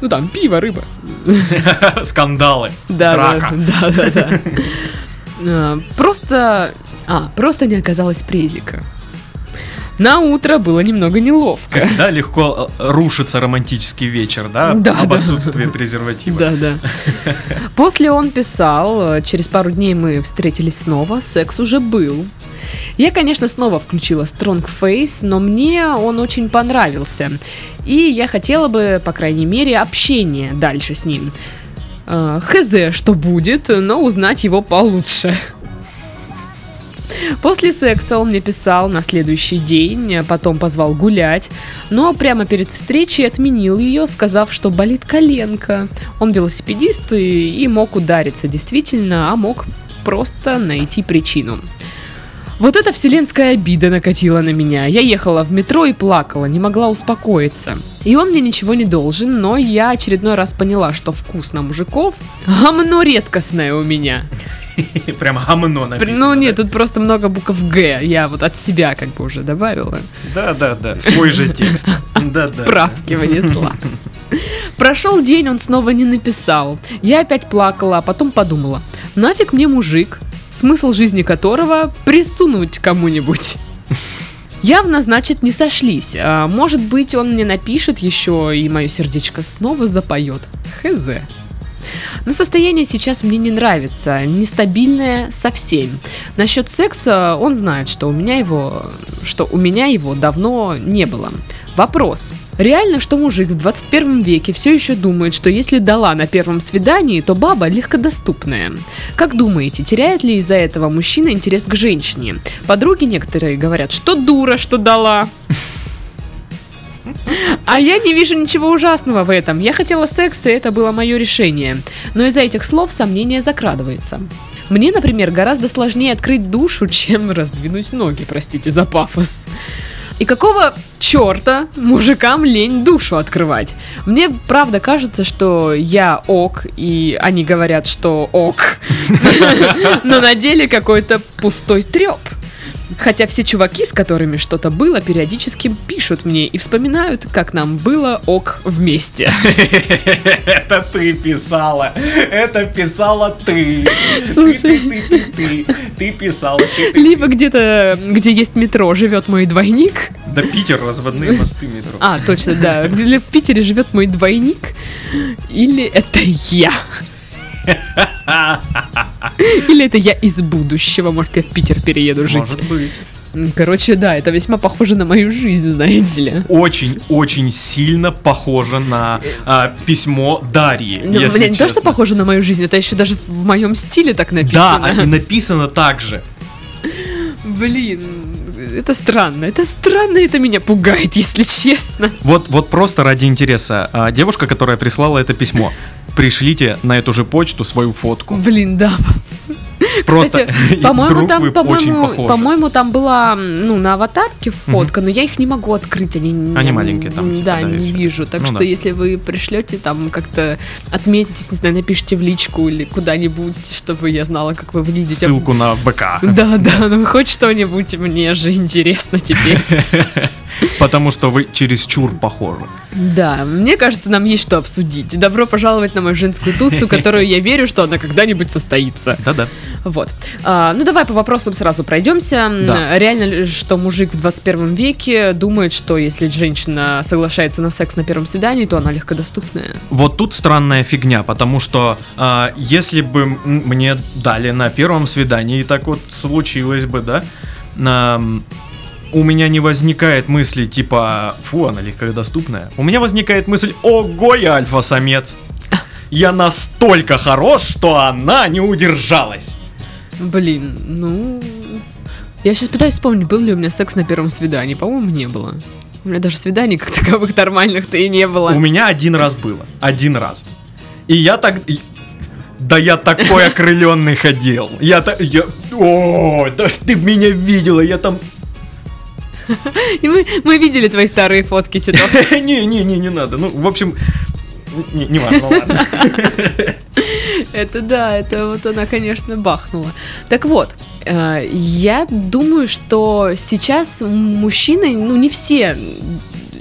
Ну там пиво, рыба. Скандалы. Да, Драка. да, да, да, да. А, Просто, а, просто не оказалось презика. На утро было немного неловко. Да, легко э, рушится романтический вечер, да? Да, Об да. отсутствии презерватива. Да, да. После он писал, э, через пару дней мы встретились снова, секс уже был. Я, конечно, снова включила Strong Face, но мне он очень понравился. И я хотела бы, по крайней мере, общение дальше с ним. Э, Хз, что будет, но узнать его получше. После секса он мне писал на следующий день, потом позвал гулять, но прямо перед встречей отменил ее, сказав, что болит коленка. Он велосипедист и, и мог удариться действительно, а мог просто найти причину. Вот эта вселенская обида накатила на меня. Я ехала в метро и плакала, не могла успокоиться. И он мне ничего не должен, но я очередной раз поняла, что вкус на мужиков гомно редкостное у меня. Прям гомно написано. ну нет, да? тут просто много букв Г. Я вот от себя как бы уже добавила. Да, да, да. Свой же текст. Да, да. Правки внесла. Прошел день, он снова не написал. Я опять плакала, а потом подумала, нафиг мне мужик, смысл жизни которого присунуть кому-нибудь. Явно, значит, не сошлись. А, может быть, он мне напишет еще, и мое сердечко снова запоет. Хз. Но состояние сейчас мне не нравится, нестабильное совсем. Насчет секса он знает, что у меня его, что у меня его давно не было. Вопрос. Реально, что мужик в 21 веке все еще думает, что если дала на первом свидании, то баба легкодоступная. Как думаете, теряет ли из-за этого мужчина интерес к женщине? Подруги некоторые говорят, что дура, что дала. А я не вижу ничего ужасного в этом. Я хотела секса, и это было мое решение. Но из-за этих слов сомнение закрадывается. Мне, например, гораздо сложнее открыть душу, чем раздвинуть ноги, простите за пафос. И какого черта мужикам лень душу открывать? Мне правда кажется, что я ок, и они говорят, что ок. Но на деле какой-то пустой треп. Хотя все чуваки, с которыми что-то было, периодически пишут мне и вспоминают, как нам было ок вместе. Это ты писала. Это писала ты. Слушай. Ты, ты, ты, ты, ты писала. Ты. Либо где-то, где есть метро, живет мой двойник. Да Питер, разводные мосты метро. А, точно, да. Где в Питере живет мой двойник. Или это я. Или это я из будущего. Может, я в Питер перееду жить. Может быть. Короче, да, это весьма похоже на мою жизнь, знаете ли. Очень-очень сильно похоже на а, письмо Дарьи. Ну, если не то, что честно. похоже на мою жизнь, это еще даже в моем стиле так Да, написано. и написано так же. Блин, это странно. Это странно, это меня пугает, если честно. Вот, вот просто ради интереса. а, девушка, которая прислала это письмо, пришлите на эту же почту свою фотку. Блин, да. Просто по-моему, там, по-моему, по-моему, там была, ну, на аватарке фотка, но я их не могу открыть, они, Они маленькие там, типа, да, не вижу. Так Ну что, да. если вы пришлете, там как-то отметитесь, не знаю, напишите в личку или куда-нибудь, чтобы я знала, как вы выглядите. Ссылку на ВК. Да, да, ну хоть что-нибудь мне же интересно теперь. Потому что вы чересчур похожи. Да, мне кажется, нам есть что обсудить. Добро пожаловать на мою женскую тусу, которую я верю, что она когда-нибудь состоится. Да-да. Вот. А, ну, давай по вопросам сразу пройдемся. Да. Реально ли, что мужик в 21 веке думает, что если женщина соглашается на секс на первом свидании, то она легкодоступная? Вот тут странная фигня, потому что а, если бы мне дали на первом свидании, и так вот случилось бы, да, ам, у меня не возникает мысли типа, фу, она легкодоступная. У меня возникает мысль, ого, я альфа-самец. Я настолько хорош, что она не удержалась. Блин, ну... Я сейчас пытаюсь вспомнить, был ли у меня секс на первом свидании. По-моему, не было. У меня даже свиданий как таковых нормальных-то и не было. У меня один раз было. Один раз. И я так... Да я такой окрыленный ходил. Я так... Я... О, да ты меня видела, я там... И мы, мы видели твои старые фотки, Титов. Не-не-не, не надо. Ну, в общем, не, не важно, ладно. Это да, это вот она, конечно, бахнула. Так вот, э, я думаю, что сейчас мужчины, ну не все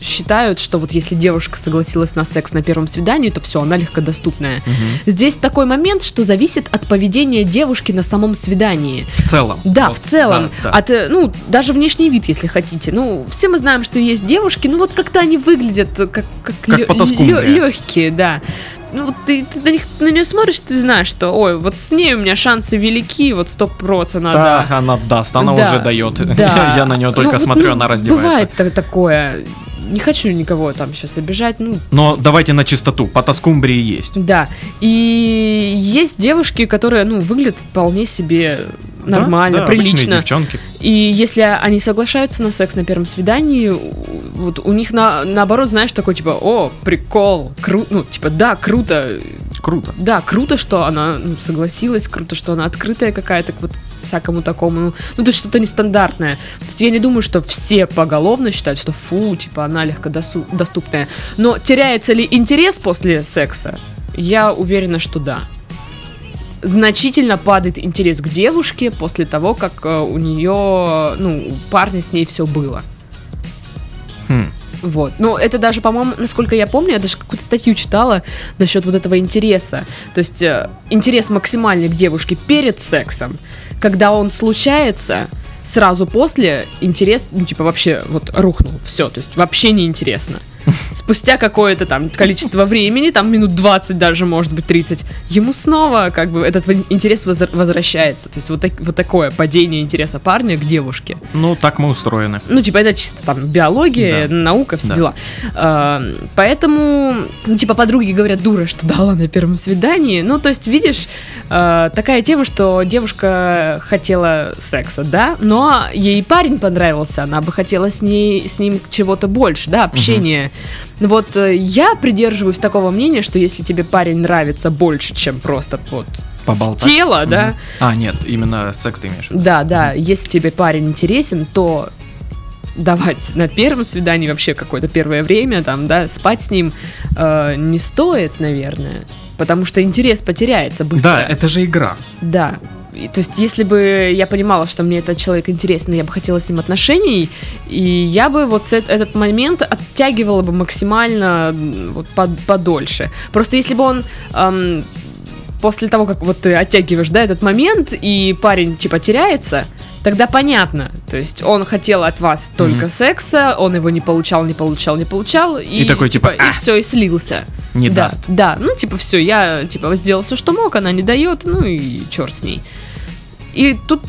считают, что вот если девушка согласилась на секс на первом свидании, то все, она легкодоступная. Здесь такой момент, что зависит от поведения девушки на самом свидании. В целом. Да, Вот, в целом. да, да. От, э, ну, даже внешний вид, если хотите. Ну, все мы знаем, что есть девушки, ну вот как-то они выглядят как, как, Как потаскумбрия. легкие, да. Ну, ты, ты на, них, на нее смотришь, ты знаешь, что, ой, вот с ней у меня шансы велики, вот сто процентов, Да, да. она даст, она Да, уже дает. да. Я на нее Ну, только вот, смотрю, ну, она раздевается. Бывает та- такое. Не хочу никого там сейчас обижать, ну, Но давайте на чистоту. По Тоскумбрии есть. да. И есть девушки, которые, ну, выглядят вполне себе Да, нормально, да, обычные прилично. девчонки. И если они соглашаются на секс на первом свидании, вот у них на, наоборот, знаешь, такой типа, о, прикол, круто, ну, типа, да, круто, Круто. да, круто, что она ну, согласилась, круто, что она открытая какая-то вот всякому такому, ну, ну, то есть что-то нестандартное. То есть я не думаю, что все поголовно считают, что фу, типа, она легкодоступная. Но теряется ли интерес после секса? Я уверена, что да значительно падает интерес к девушке после того, как э, у нее, ну, у парня с ней все было. Хм. Вот. Ну, это даже, по-моему, насколько я помню, я даже какую-то статью читала насчет вот этого интереса. То есть э, интерес максимальный к девушке перед сексом. Когда он случается, сразу после интерес, ну, типа, вообще вот рухнул. Все, то есть вообще неинтересно. С- спустя какое-то там количество времени, там минут 20 даже, может быть, 30, ему снова как бы этот интерес возвращается. То есть вот, так- вот такое падение интереса парня к девушке. Ну, так мы устроены. Ну, типа, это чисто там биология, Да. наука, все Да. дела. А, поэтому, ну, типа, подруги говорят, дура, что дала на первом свидании. Ну, то есть, видишь, а, такая тема, что девушка хотела секса, да, но ей парень понравился, она бы хотела с, ней, с ним чего-то больше, да, общения. Вот э, я придерживаюсь такого мнения, что если тебе парень нравится больше, чем просто вот Поболтать. тела, да, Мгм. А, нет, именно секс ты имеешь в виду. да, да, если тебе парень интересен, то давать на первом свидании вообще какое-то первое время, там, да, спать с ним э, не стоит, наверное, потому что интерес потеряется быстро. Да, это же игра. Да. И, то есть, если бы я понимала, что мне этот человек интересен, и я бы хотела с ним отношений, и я бы вот этот момент оттягивала бы максимально вот, под- подольше. Просто если бы он эм, после того, как вот ты оттягиваешь, да, этот момент, и парень, типа, теряется, тогда понятно. То есть он хотел от вас только Мгм. секса, он его не получал, не получал, не получал, и, такой, типа, и «А!» все, и слился. Не да, даст. Да, ну типа все, я типа сделал все, что мог, она не дает, ну и черт с ней. И тут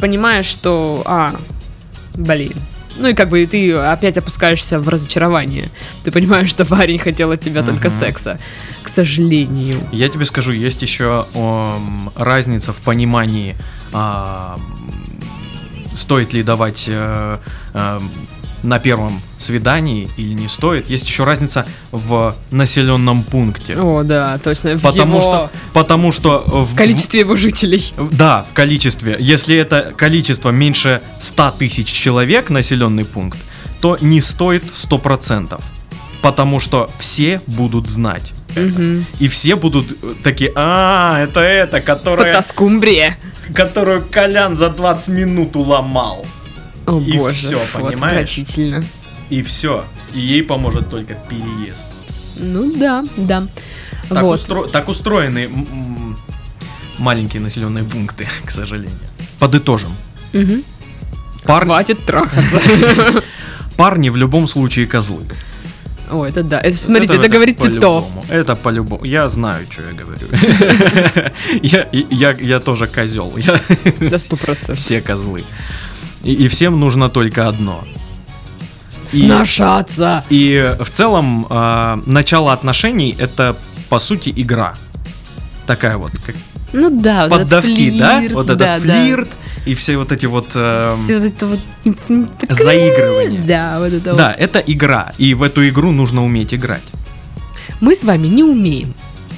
понимаешь, что, а, блин. Ну и как бы ты опять опускаешься в разочарование. Ты понимаешь, что парень хотел от тебя только Мгм. секса. К сожалению. Я тебе скажу, есть еще ом, разница в понимании, м, стоит ли давать э, эм, на первом свидании или не стоит. Есть еще разница в населенном пункте. О, да, точно. В Потому его что, потому что в, количестве его жителей. да, в количестве. Если это количество меньше 100 тысяч человек, населенный пункт, то не стоит 100%. Потому что все будут знать. Мгм. И все будут э, такие, а, это это, которая, Потаскумбрия. которую Колян за 20 минут уломал. О И боже, всё, фу, понимаешь? И все. И ей поможет только переезд. Ну да, да. Так, вот. устро- так устроены маленькие населенные пункты, к сожалению. Подытожим. Мгм. Парни, Хватит трахаться. парни в любом случае козлы. О, это да. Это, смотрите, это, это говорит по-любому. Это по-любому. Я знаю, что я говорю. я, тоже козел. До сто процентов. все козлы. И, и всем нужно только одно. И- Сношаться. И в целом э, начало отношений это по сути игра. Такая вот, как Ну да, вот этот поддавки, да? флирт, Вот этот да, да. флирт и все вот эти вот эм, Все вот это вот... заигрывание. Да, вот это Да, это игра, и в эту игру нужно уметь играть. Мы с вами не умеем.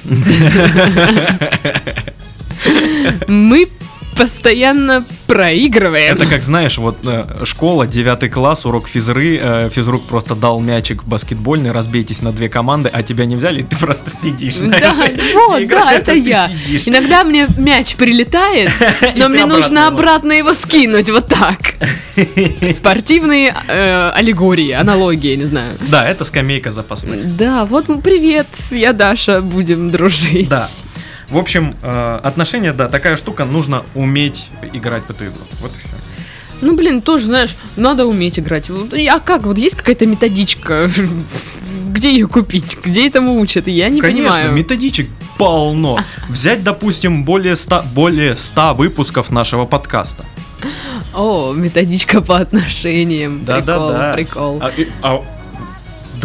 Мы постоянно проигрываем. Это как знаешь, вот э, школа, 9 класс, урок физры, э, физрук просто дал мячик баскетбольный, разбейтесь на две команды, а тебя не взяли, и ты просто сидишь, знаешь. Да, вот, да, это я. сидишь. Иногда мне мяч прилетает, но мне нужно обратно его. скинуть, вот так. Спортивные э, аллегории, аналогии, не знаю. Да, это скамейка запасных. Да, вот привет, я Даша, будем дружить. Да. В общем, э, отношения, да, такая штука, нужно уметь играть в эту игру. Вот и все. Ну, блин, тоже, знаешь, надо уметь играть. И- А как? Вот есть какая-то методичка? Где ее купить? Где этому учат? Я не Конечно, понимаю. методичек полно. Взять, допустим, более 100, более 100 выпусков нашего подкаста. О, методичка по отношениям. Да, да, прикол, да. прикол. А, и- а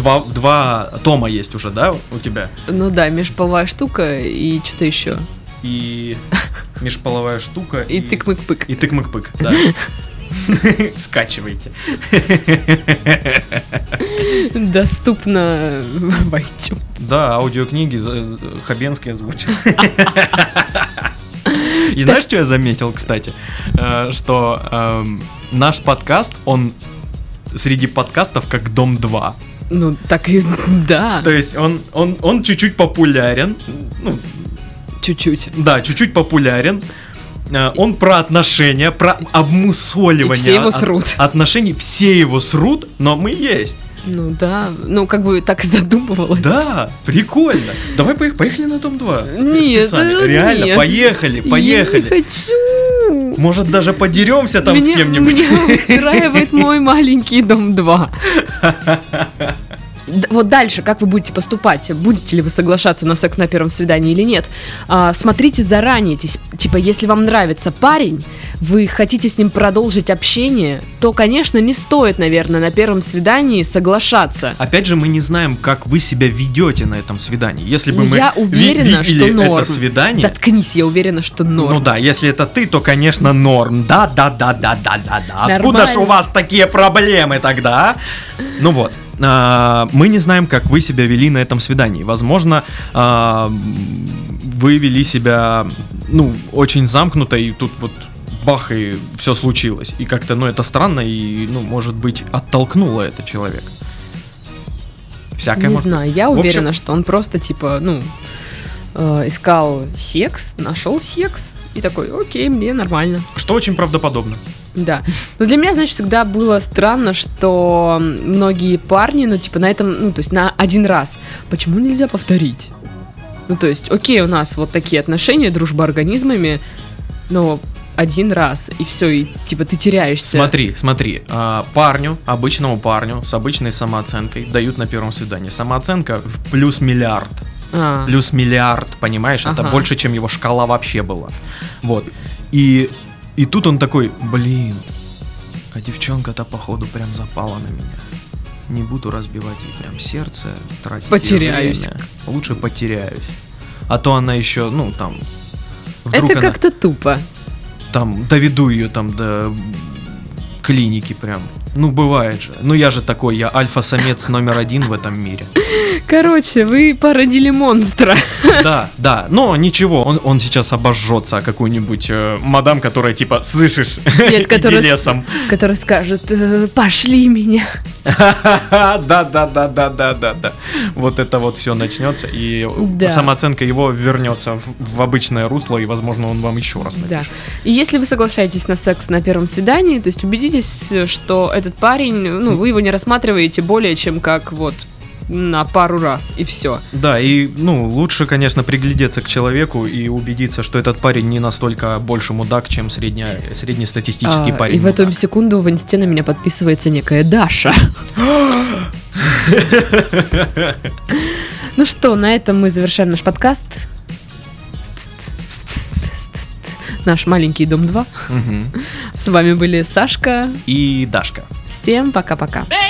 два, два тома есть уже, да, у тебя? Ну да, межполовая штука и что-то еще. И межполовая штука. И тык-мык-пык. И тык-мык-пык, да. Скачивайте. Доступно в iTunes. Да, аудиокниги Хабенский озвучил. И знаешь, что я заметил, кстати? Э, Что эм, наш подкаст, он среди подкастов как Дом 2. Ну, так и да, То есть он, он, он чуть-чуть популярен. Ну, чуть-чуть. да, чуть-чуть популярен. Э, Он про отношения, про обмусоливание И все его от- срут. отношений. Все его срут, но мы есть. Ну да, ну как бы так и задумывалась. Да, прикольно. Давай поехали, поехали на Дом 2. с- Нет, спецами. э, Реально, нет. поехали, Я не поехали. хочу. Может, даже подеремся там с меня, кем-нибудь. меня устраивает мой маленький дом 2. вот дальше, как вы будете поступать? Будете ли вы соглашаться на секс на первом свидании или нет? А, смотрите заранее, типа, если вам нравится парень, вы хотите с ним продолжить общение, то, конечно, не стоит, наверное, на первом свидании соглашаться. Опять же, мы не знаем, как вы себя ведете на этом свидании. Если бы Но мы я ви- уверена, что видели норм. это свидание, Заткнись, я уверена, что норм. Ну да, если это ты, то, конечно, норм. Да, да, да, да, да, да, да. Откуда ж у вас такие проблемы тогда? а? Ну вот. А, Мы не знаем, как вы себя вели на этом свидании. Возможно, а, вы вели себя, ну, очень замкнуто, и тут вот бах, и все случилось. И как-то, ну, это странно, и, ну, может быть, оттолкнуло это человека. Всякое Не может знаю, я В общем- уверена, что он просто типа, ну, э, искал секс, нашел секс и такой, окей, мне нормально. Что очень правдоподобно. Да. Но для меня, значит, всегда было странно, что многие парни, ну, типа, на этом, ну, то есть на один раз. Почему нельзя повторить? Ну, то есть, окей, у нас вот такие отношения, дружба организмами, но один раз, и все, и типа ты теряешься. Смотри, смотри, а, парню, обычному парню с обычной самооценкой дают на первом свидании. Самооценка в плюс миллиард. А, Плюс миллиард, понимаешь? Это Ага. больше, чем его шкала вообще была. Вот. И, и тут он такой, блин, а девчонка-то походу прям запала на меня. Не буду разбивать ей прям сердце, тратить Потеряюсь. время. Лучше потеряюсь. А то она еще, ну, там... это она- как-то тупо. там доведу ее там до клиники прям. Ну, бывает же. Ну, я же такой, я альфа-самец номер один в этом мире. Короче, вы породили монстра. Да, да. Но ничего, он, он сейчас обожжется о какую-нибудь э, мадам, которая типа, слышишь, Нет, которая лесом. который скажет, «Э, пошли меня. Да, да, да, да, да, да, да. Вот это вот все начнется, и Да. самооценка его вернется в, в обычное русло, и, возможно, он вам еще раз Да. напишет. И если вы соглашаетесь на секс на первом свидании, то есть убедитесь, что этот парень, ну, вы его не рассматриваете более чем как вот на пару раз, и все. Да, и, ну, лучше, конечно, приглядеться к человеку и убедиться, что этот парень не настолько больше мудак, чем средня, среднестатистический А, парень. и в эту секунду в инсте на меня подписывается некая Даша. Ну что, на этом мы завершаем наш подкаст. Наш маленький дом 2. Мгм. С вами были Сашка. И Дашка. Всем пока-пока. Hey!